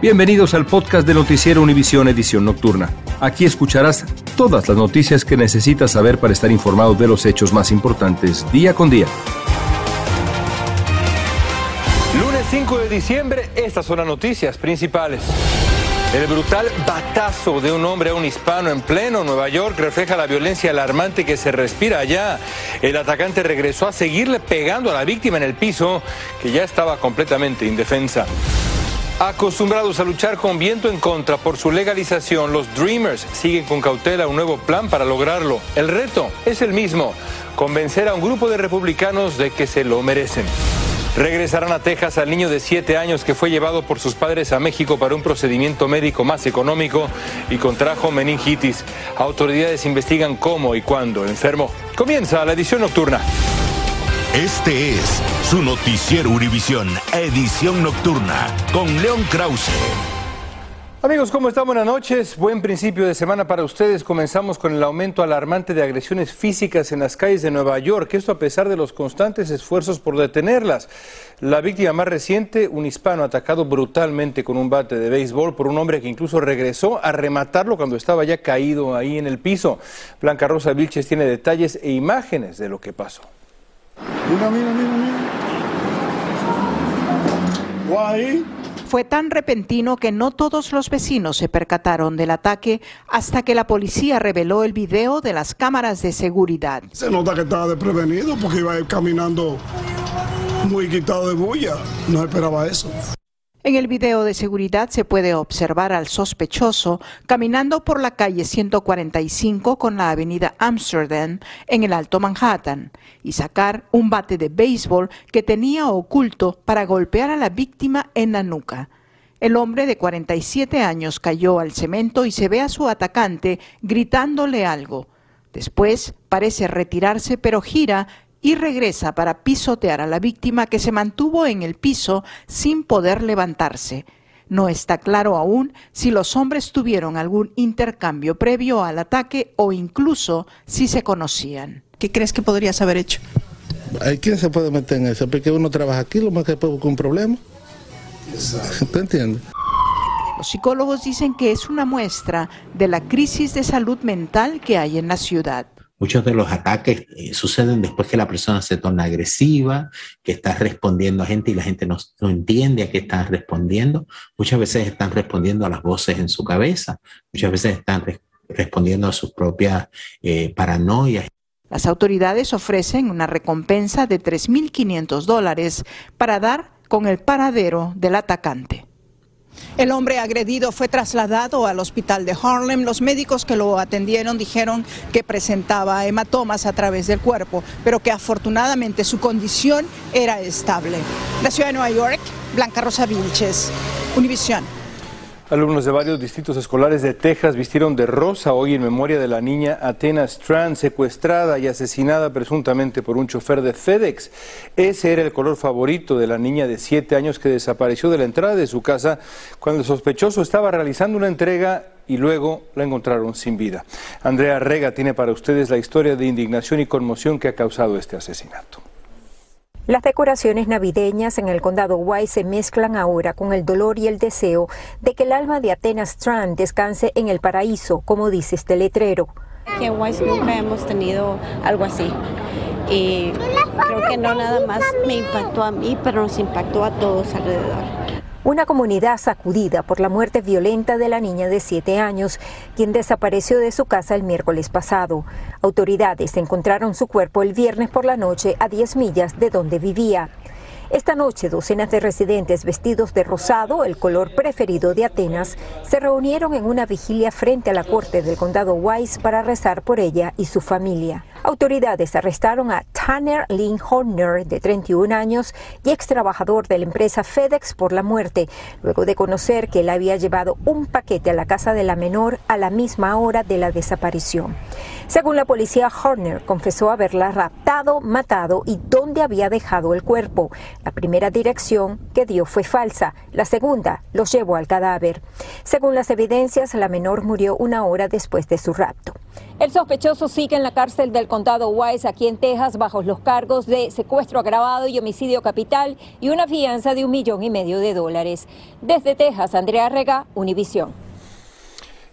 Bienvenidos al podcast de Noticiero Univisión Edición Nocturna. Aquí escucharás todas las noticias que necesitas saber para estar informado de los hechos más importantes día con día. Lunes 5 de diciembre, estas son las noticias principales. El brutal batazo de un hombre a un hispano en pleno Nueva York refleja la violencia alarmante que se respira allá. El atacante regresó a seguirle pegando a la víctima en el piso, que ya estaba completamente indefensa. Acostumbrados a luchar con viento en contra por su legalización, los Dreamers siguen con cautela un nuevo plan para lograrlo. El reto es el mismo, convencer a un grupo de republicanos de que se lo merecen. Regresarán a Texas al niño de 7 años que fue llevado por sus padres a México para un procedimiento médico más económico y contrajo meningitis. Autoridades investigan cómo y cuándo enfermó. Comienza la edición nocturna. Este es su noticiero Univisión, edición nocturna, con León Krause. Amigos, ¿cómo están? Buenas noches. Buen principio de semana para ustedes. Comenzamos con el aumento alarmante de agresiones físicas en las calles de Nueva York, esto a pesar de los constantes esfuerzos por detenerlas. La víctima más reciente, un hispano atacado brutalmente con un bate de béisbol por un hombre que incluso regresó a rematarlo cuando estaba ya caído ahí en el piso. Blanca Rosa Vilches tiene detalles e imágenes de lo que pasó. Mira, mira, mira, mira. Fue tan repentino que no todos los vecinos se percataron del ataque hasta que la policía reveló el video de las cámaras de seguridad. Se nota que estaba desprevenido porque iba caminando muy quitado de bulla. No esperaba eso. En el video de seguridad se puede observar al sospechoso caminando por la calle 145 con la avenida Amsterdam en el Alto Manhattan y sacar un bate de béisbol que tenía oculto para golpear a la víctima en la nuca. El hombre de 47 años cayó al cemento y se ve a su atacante gritándole algo. Después parece retirarse pero gira y regresa para pisotear a la víctima que se mantuvo en el piso sin poder levantarse. No está claro aún si los hombres tuvieron algún intercambio previo al ataque o incluso si se conocían. ¿Qué crees que podrías haber hecho? ¿Quién se puede meter en eso? Porque uno trabaja aquí, lo más que puede con un problema. ¿Te entiendes? Los psicólogos dicen que es una muestra de la crisis de salud mental que hay en la ciudad. Muchos de los ataques eh, suceden después que la persona se torna agresiva, que está respondiendo a gente y la gente no, entiende a qué están respondiendo. Muchas veces están respondiendo a las voces en su cabeza, muchas veces están respondiendo a sus propias eh, paranoias. Las autoridades ofrecen una recompensa de 3.500 dólares para dar con el paradero del atacante. El hombre agredido fue trasladado al hospital de Harlem. Los médicos que lo atendieron dijeron que presentaba hematomas a través del cuerpo, pero que afortunadamente su condición era estable. La ciudad de Nueva York, Blanca Rosa Vilches, Univisión. Alumnos de varios distritos escolares de Texas vistieron de rosa hoy en memoria de la niña Athena Strand, secuestrada y asesinada presuntamente por un chofer de FedEx. Ese era el color favorito de la niña de siete años que desapareció de la entrada de su casa cuando el sospechoso estaba realizando una entrega y luego la encontraron sin vida. Andrea Rega tiene para ustedes la historia de indignación y conmoción que ha causado este asesinato. Las decoraciones navideñas en el condado Wise se mezclan ahora con el dolor y el deseo de que el alma de Athena Strand descanse en el paraíso, como dice este letrero. Que en Wise nunca hemos tenido algo así. Y creo que no nada más me impactó a mí, pero nos impactó a todos alrededor. Una comunidad sacudida por la muerte violenta de la niña de 7 años, quien desapareció de su casa el miércoles pasado. Autoridades encontraron su cuerpo el viernes por la noche a 10 millas de donde vivía. Esta noche, docenas de residentes vestidos de rosado, el color preferido de Atenas, se reunieron en una vigilia frente a la corte del condado Wise para rezar por ella y su familia. Autoridades arrestaron a Tanner Lynn Horner, de 31 años y ex trabajador de la empresa FedEx, por la muerte, luego de conocer que él había llevado un paquete a la casa de la menor a la misma hora de la desaparición. Según la policía, Horner confesó haberla raptado, matado y dónde había dejado el cuerpo. La primera dirección que dio fue falsa, la segunda los llevó al cadáver. Según las evidencias, la menor murió una hora después de su rapto. El sospechoso sigue en la cárcel del condado Wise, aquí en Texas, bajo los cargos de secuestro agravado y homicidio capital y una fianza de un millón y medio de dólares. Desde Texas, Andrea Rega, Univisión.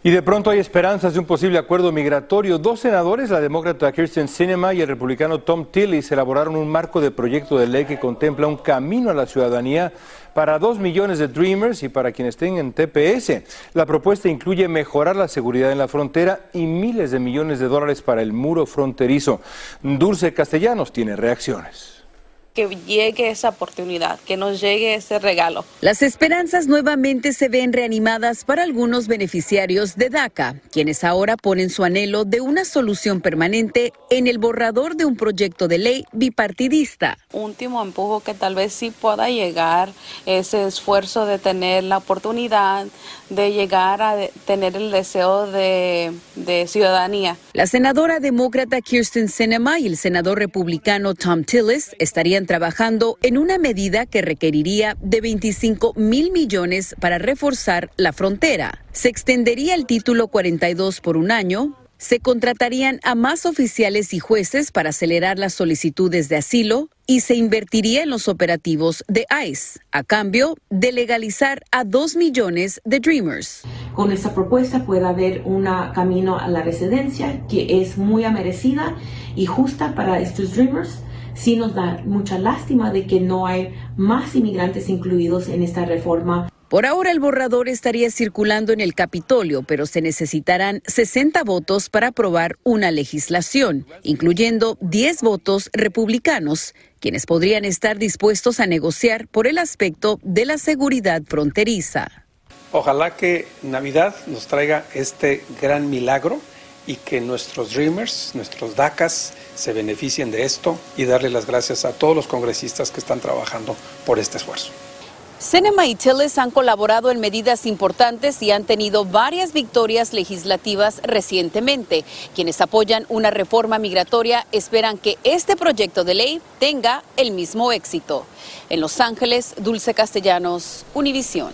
Y de pronto hay esperanzas de un posible acuerdo migratorio. Dos senadores, la demócrata Kirsten Sinema y el republicano Tom Tillis, elaboraron un marco de proyecto de ley que contempla un camino a la ciudadanía para dos millones de Dreamers y para quienes tengan TPS. La propuesta incluye mejorar la seguridad en la frontera y miles de millones de dólares para el muro fronterizo. Dulce Castellanos tiene reacciones que llegue esa oportunidad, que nos llegue ese regalo. Las esperanzas nuevamente se ven reanimadas para algunos beneficiarios de DACA, quienes ahora ponen su anhelo de una solución permanente en el borrador de un proyecto de ley bipartidista. Último empujo que tal vez sí pueda llegar ese esfuerzo de tener la oportunidad de llegar a tener el deseo de, de ciudadanía. La senadora demócrata Kirsten Sinema y el senador republicano Tom Tillis estarían trabajando en una medida que requeriría de 25 mil millones para reforzar la frontera. Se extendería el título 42 por un año, se contratarían a más oficiales y jueces para acelerar las solicitudes de asilo y se invertiría en los operativos de ICE, a cambio de legalizar a dos millones de Dreamers. Con esta propuesta puede haber un camino a la residencia que es muy merecida y justa para estos Dreamers sí nos da mucha lástima de que no hay más inmigrantes incluidos en esta reforma. Por ahora el borrador estaría circulando en el Capitolio, pero se necesitarán 60 votos para aprobar una legislación, incluyendo 10 votos republicanos, quienes podrían estar dispuestos a negociar por el aspecto de la seguridad fronteriza. Ojalá que Navidad nos traiga este gran milagro y que nuestros Dreamers, nuestros DACAS, se beneficien de esto y darle las gracias a todos los congresistas que están trabajando por este esfuerzo. Cinema y Tillis han colaborado en medidas importantes y han tenido varias victorias legislativas recientemente. Quienes apoyan una reforma migratoria esperan que este proyecto de ley tenga el mismo éxito. En Los Ángeles, Dulce Castellanos, Univisión.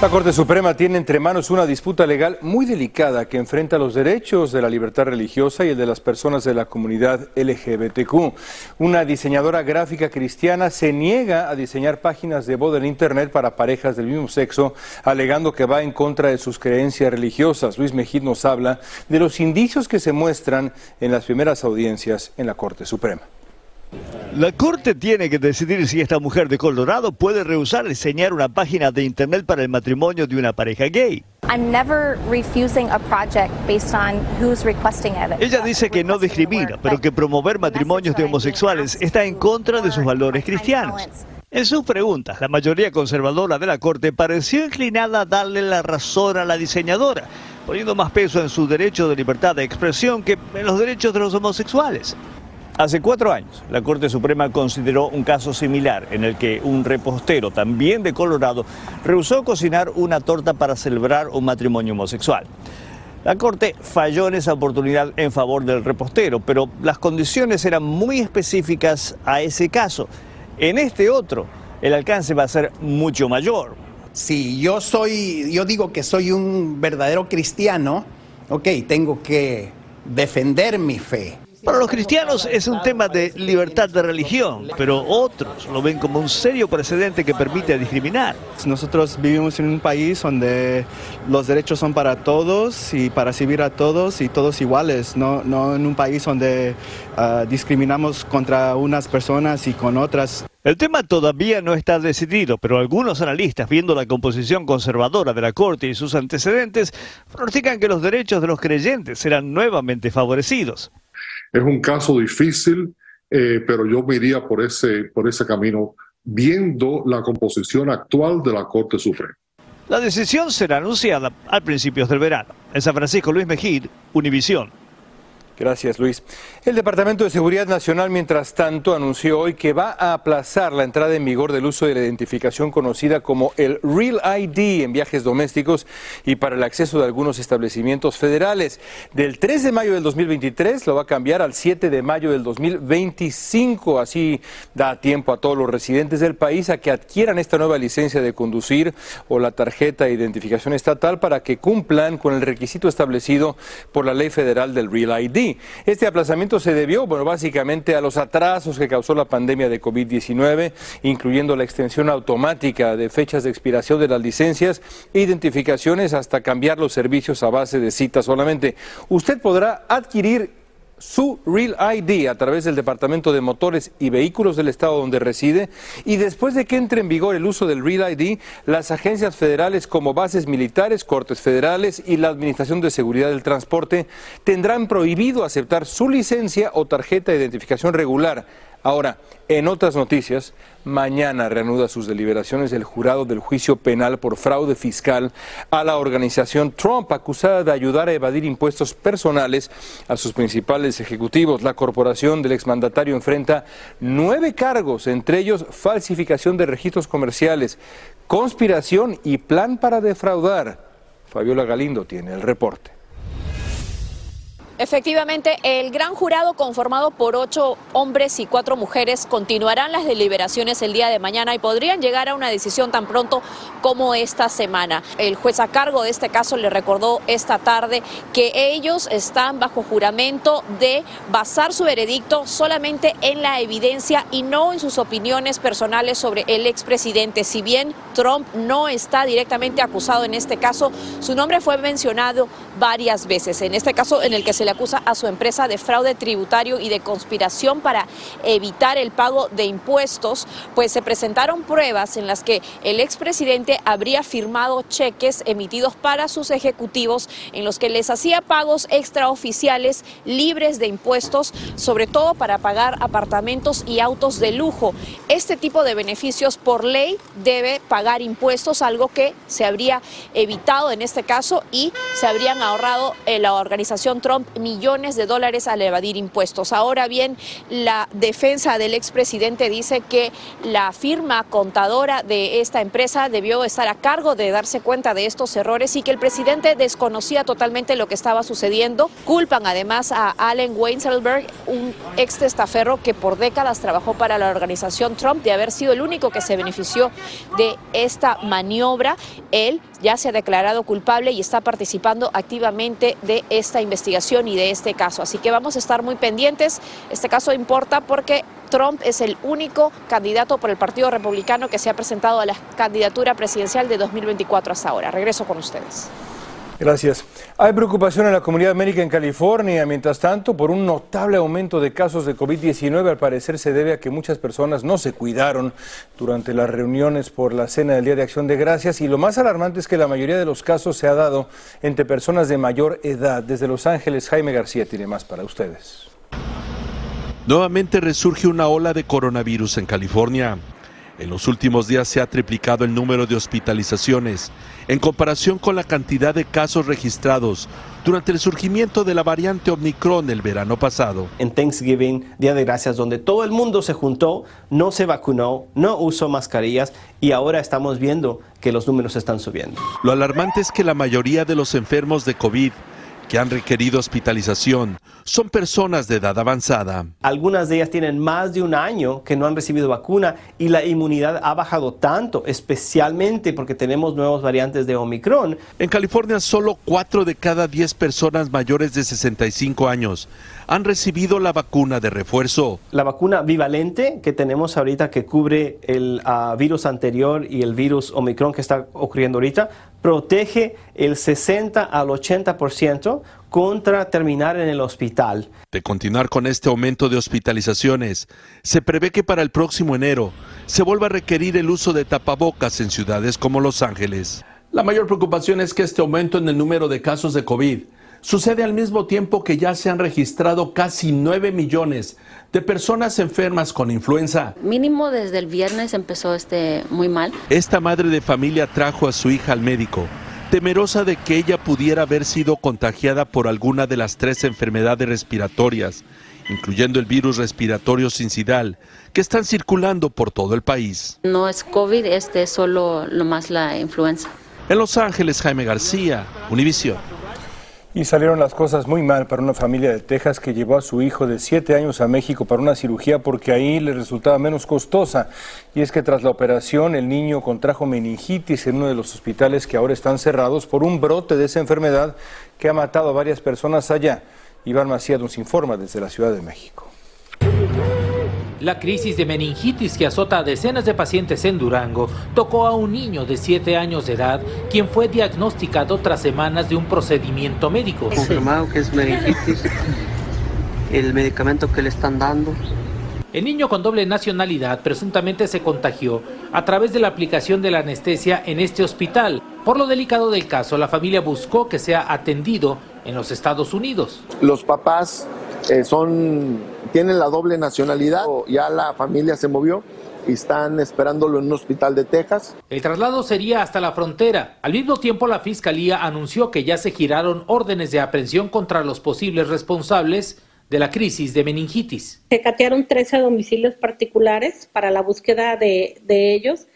La Corte Suprema tiene entre manos una disputa legal muy delicada que enfrenta los derechos de la libertad religiosa y el de las personas de la comunidad LGBTQ. Una diseñadora gráfica cristiana se niega a diseñar páginas de boda en Internet para parejas del mismo sexo, alegando que va en contra de sus creencias religiosas. Luis Mejid nos habla de los indicios que se muestran en las primeras audiencias en la Corte Suprema. La Corte tiene que decidir si esta mujer de Colorado puede rehusar diseñar una página de Internet para el matrimonio de una pareja gay. Ella dice que no discrimina, pero que promover matrimonios de homosexuales está en contra de sus valores cristianos. En sus preguntas, la mayoría conservadora de la Corte pareció inclinada a darle la razón a la diseñadora, poniendo más peso en su derecho de libertad de expresión que en los derechos de los homosexuales. Hace cuatro años, la Corte Suprema consideró un caso similar en el que un repostero, también de Colorado, rehusó cocinar una torta para celebrar un matrimonio homosexual. La Corte falló en esa oportunidad en favor del repostero, pero las condiciones eran muy específicas a ese caso. En este otro, el alcance va a ser mucho mayor. Si yo soy, yo digo que soy un verdadero cristiano, ok, tengo que defender mi fe. Para los cristianos es un tema de libertad de religión, pero otros lo ven como un serio precedente que permite discriminar. Nosotros vivimos en un país donde los derechos son para todos y para servir a todos y todos iguales, no, no en un país donde ah, discriminamos contra unas personas y con otras. El tema todavía no está decidido, pero algunos analistas, viendo la composición conservadora de la Corte y sus antecedentes, pronostican que los derechos de los creyentes serán nuevamente favorecidos. Es un caso difícil, eh, pero yo me iría por ese, por ese camino, viendo la composición actual de la Corte Suprema. La decisión será anunciada al principios del verano. En San Francisco, Luis Mejid, Univisión. Gracias, Luis. El Departamento de Seguridad Nacional, mientras tanto, anunció hoy que va a aplazar la entrada en vigor del uso de la identificación conocida como el Real ID en viajes domésticos y para el acceso de algunos establecimientos federales. Del 3 de mayo del 2023 lo va a cambiar al 7 de mayo del 2025. Así da tiempo a todos los residentes del país a que adquieran esta nueva licencia de conducir o la tarjeta de identificación estatal para que cumplan con el requisito establecido por la ley federal del Real ID. Este aplazamiento se debió, bueno, básicamente a los atrasos que causó la pandemia de COVID-19, incluyendo la extensión automática de fechas de expiración de las licencias e identificaciones hasta cambiar los servicios a base de citas solamente. Usted podrá adquirir su Real ID a través del Departamento de Motores y Vehículos del Estado donde reside y después de que entre en vigor el uso del Real ID, las agencias federales como bases militares, cortes federales y la Administración de Seguridad del Transporte tendrán prohibido aceptar su licencia o tarjeta de identificación regular Ahora, en otras noticias, mañana reanuda sus deliberaciones el jurado del juicio penal por fraude fiscal a la organización Trump, acusada de ayudar a evadir impuestos personales a sus principales ejecutivos. La corporación del exmandatario enfrenta nueve cargos, entre ellos falsificación de registros comerciales, conspiración y plan para defraudar. Fabiola Galindo tiene el reporte. Efectivamente, el gran jurado conformado por ocho hombres y cuatro mujeres continuarán las deliberaciones el día de mañana y podrían llegar a una decisión tan pronto como esta semana. El juez a cargo de este caso le recordó esta tarde que ellos están bajo juramento de basar su veredicto solamente en la evidencia y no en sus opiniones personales sobre el expresidente. Si bien Trump no está directamente acusado en este caso, su nombre fue mencionado varias veces. En este caso, en el que se le acusa a su empresa de fraude tributario y de conspiración para evitar el pago de impuestos, pues se presentaron pruebas en las que el expresidente habría firmado cheques emitidos para sus ejecutivos en los que les hacía pagos extraoficiales libres de impuestos, sobre todo para pagar apartamentos y autos de lujo. Este tipo de beneficios por ley debe pagar impuestos, algo que se habría evitado en este caso y se habrían ahorrado en la organización Trump millones de dólares al evadir impuestos. Ahora bien, la defensa del expresidente dice que la firma contadora de esta empresa debió estar a cargo de darse cuenta de estos errores y que el presidente desconocía totalmente lo que estaba sucediendo. Culpan además a Allen Weinselberg, un ex testaferro que por décadas trabajó para la organización Trump, de haber sido el único que se benefició de esta maniobra. Él ya se ha declarado culpable y está participando activamente de esta investigación y de este caso. Así que vamos a estar muy pendientes. Este caso importa porque Trump es el único candidato por el Partido Republicano que se ha presentado a la candidatura presidencial de 2024 hasta ahora. Regreso con ustedes. Gracias. Hay preocupación en la comunidad médica en California, mientras tanto, por un notable aumento de casos de COVID-19. Al parecer se debe a que muchas personas no se cuidaron durante las reuniones por la cena del Día de Acción de Gracias. Y lo más alarmante es que la mayoría de los casos se ha dado entre personas de mayor edad. Desde Los Ángeles, Jaime García tiene más para ustedes. Nuevamente resurge una ola de coronavirus en California. En los últimos días se ha triplicado el número de hospitalizaciones en comparación con la cantidad de casos registrados durante el surgimiento de la variante Omicron el verano pasado. En Thanksgiving, Día de Gracias, donde todo el mundo se juntó, no se vacunó, no usó mascarillas y ahora estamos viendo que los números están subiendo. Lo alarmante es que la mayoría de los enfermos de COVID que han requerido hospitalización son personas de edad avanzada. Algunas de ellas tienen más de un año que no han recibido vacuna y la inmunidad ha bajado tanto, especialmente porque tenemos nuevas variantes de Omicron. En California, solo 4 de cada 10 personas mayores de 65 años han recibido la vacuna de refuerzo. La vacuna bivalente que tenemos ahorita que cubre el ah, virus anterior y el virus Omicron que está ocurriendo ahorita protege el 60 al 80% contra terminar en el hospital. De continuar con este aumento de hospitalizaciones, se prevé que para el próximo enero se vuelva a requerir el uso de tapabocas en ciudades como Los Ángeles. La mayor preocupación es que este aumento en el número de casos de COVID sucede al mismo tiempo que ya se han registrado casi 9 millones de personas enfermas con influenza. Mínimo desde el viernes empezó este muy mal. Esta madre de familia trajo a su hija al médico, temerosa de que ella pudiera haber sido contagiada por alguna de las tres enfermedades respiratorias, incluyendo el virus respiratorio sincidal, que están circulando por todo el país. No es COVID, este es solo lo más la influenza. En Los Ángeles, Jaime García, Univisión. Y salieron las cosas muy mal para una familia de Texas que llevó a su hijo de 7 años a México para una cirugía porque ahí le resultaba menos costosa. Y es que tras la operación el niño contrajo meningitis en uno de los hospitales que ahora están cerrados por un brote de esa enfermedad que ha matado a varias personas allá. Iván Macías nos informa desde la Ciudad de México. La crisis de meningitis que azota a decenas de pacientes en Durango tocó a un niño de 7 años de edad, quien fue diagnosticado tras semanas de un procedimiento médico. Confirmado que es meningitis, el medicamento que le están dando. El niño con doble nacionalidad presuntamente se contagió a través de la aplicación de la anestesia en este hospital. Por lo delicado del caso, la familia buscó que sea atendido en los Estados Unidos. Los papás eh, son, tienen la doble nacionalidad, ya la familia se movió y están esperándolo en un hospital de Texas. El traslado sería hasta la frontera. Al mismo tiempo, la fiscalía anunció que ya se giraron órdenes de aprehensión contra los posibles responsables de la crisis de meningitis. Se catearon 13 domicilios particulares para la búsqueda de, de ellos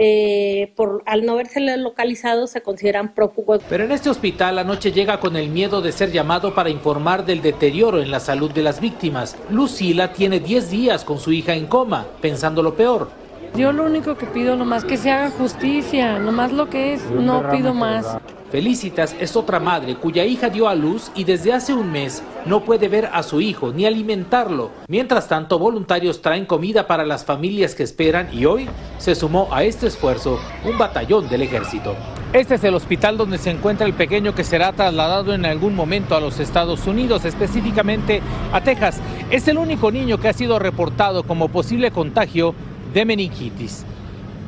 eh, por, al no verse localizados se consideran prófugos. Pero en este hospital anoche llega con el miedo de ser llamado para informar del deterioro en la salud de las víctimas. Lucila tiene 10 días con su hija en coma, pensando lo peor. Yo lo único que pido nomás que se haga justicia, nomás lo que es, no pido más. Felicitas es otra madre cuya hija dio a luz y desde hace un mes no puede ver a su hijo ni alimentarlo. Mientras tanto, voluntarios traen comida para las familias que esperan y hoy se sumó a este esfuerzo un batallón del ejército. Este es el hospital donde se encuentra el pequeño que será trasladado en algún momento a los Estados Unidos, específicamente a Texas. Es el único niño que ha sido reportado como posible contagio de meningitis.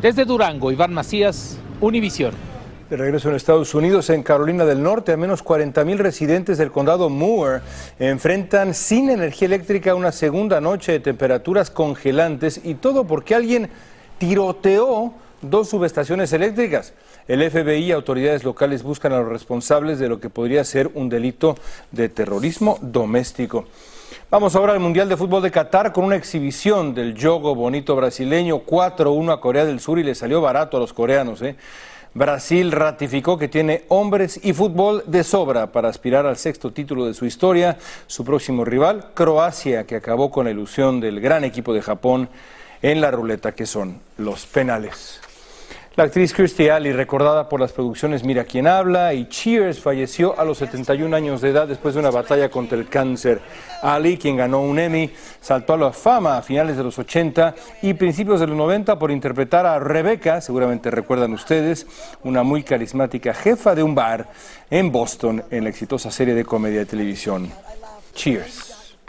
Desde Durango, Iván Macías, Univisión. De regreso en Estados Unidos, en Carolina del Norte, al menos 40 mil residentes del condado Moore enfrentan sin energía eléctrica una segunda noche de temperaturas congelantes y todo porque alguien tiroteó dos subestaciones eléctricas. El FBI y autoridades locales buscan a los responsables de lo que podría ser un delito de terrorismo doméstico. Vamos ahora al Mundial de Fútbol de Qatar con una exhibición del yogo bonito brasileño 4-1 a Corea del Sur y le salió barato a los coreanos. ¿eh? Brasil ratificó que tiene hombres y fútbol de sobra para aspirar al sexto título de su historia. Su próximo rival, Croacia, que acabó con la ilusión del gran equipo de Japón en la ruleta que son los penales. La actriz Kirstie Alley, recordada por las producciones Mira quién habla y Cheers, falleció a los 71 años de edad después de una batalla contra el cáncer. Ali, quien ganó un Emmy, saltó a la fama a finales de los 80 y principios de los 90 por interpretar a Rebecca, seguramente recuerdan ustedes, una muy carismática jefa de un bar en Boston en la exitosa serie de comedia de televisión Cheers.